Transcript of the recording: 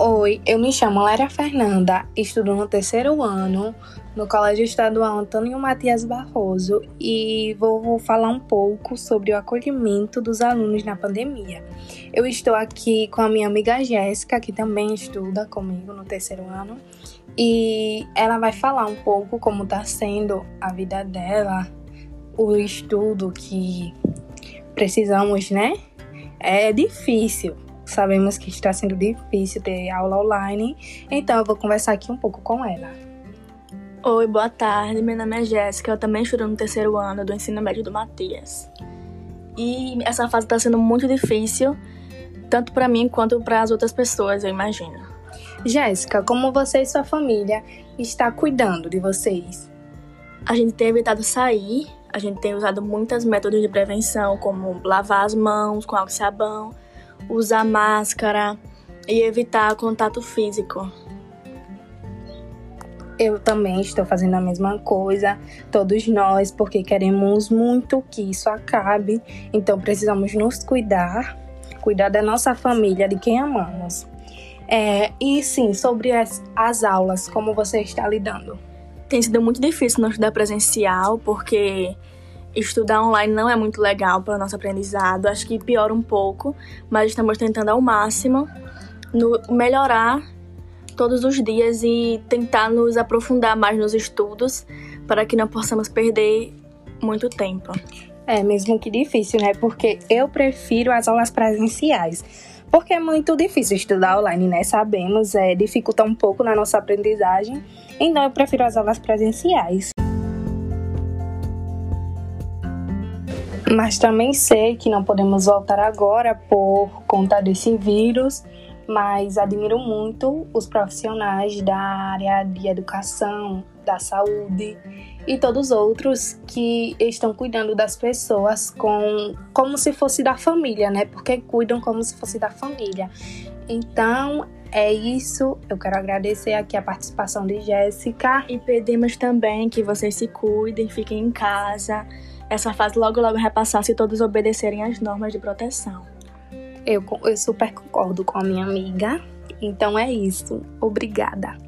Oi, eu me chamo Léria Fernanda, estudo no terceiro ano no Colégio Estadual Antônio Matias Barroso e vou falar um pouco sobre o acolhimento dos alunos na pandemia. Eu estou aqui com a minha amiga Jéssica, que também estuda comigo no terceiro ano, e ela vai falar um pouco como está sendo a vida dela, o estudo que precisamos, né? É difícil Sabemos que está sendo difícil ter aula online, então eu vou conversar aqui um pouco com ela. Oi, boa tarde. Meu nome é Jéssica, eu também estudo no terceiro ano do ensino médio do Matias. E essa fase está sendo muito difícil, tanto para mim quanto para as outras pessoas, eu imagino. Jéssica, como você e sua família está cuidando de vocês? A gente tem evitado sair, a gente tem usado muitas métodos de prevenção, como lavar as mãos com água e sabão, usar máscara e evitar contato físico. Eu também estou fazendo a mesma coisa, todos nós, porque queremos muito que isso acabe, então precisamos nos cuidar, cuidar da nossa família, de quem amamos. É, e sim, sobre as, as aulas, como você está lidando? Tem sido muito difícil não estudar presencial, porque estudar online não é muito legal para o nosso aprendizado. Acho que piora um pouco, mas estamos tentando ao máximo no, melhorar todos os dias e tentar nos aprofundar mais nos estudos para que não possamos perder muito tempo. É, mesmo que difícil, né? Porque eu prefiro as aulas presenciais. Porque é muito difícil estudar online, né? Sabemos, é, dificulta um pouco na nossa aprendizagem. Então eu prefiro as aulas presenciais. Mas também sei que não podemos voltar agora por conta desse vírus, mas admiro muito os profissionais da área de educação, da saúde e todos os outros que estão cuidando das pessoas com como se fosse da família, né? Porque cuidam como se fosse da família. Então, é isso. Eu quero agradecer aqui a participação de Jéssica e pedimos também que vocês se cuidem, fiquem em casa essa fase logo logo repassar se todos obedecerem às normas de proteção. Eu, eu super concordo com a minha amiga. Então é isso. Obrigada.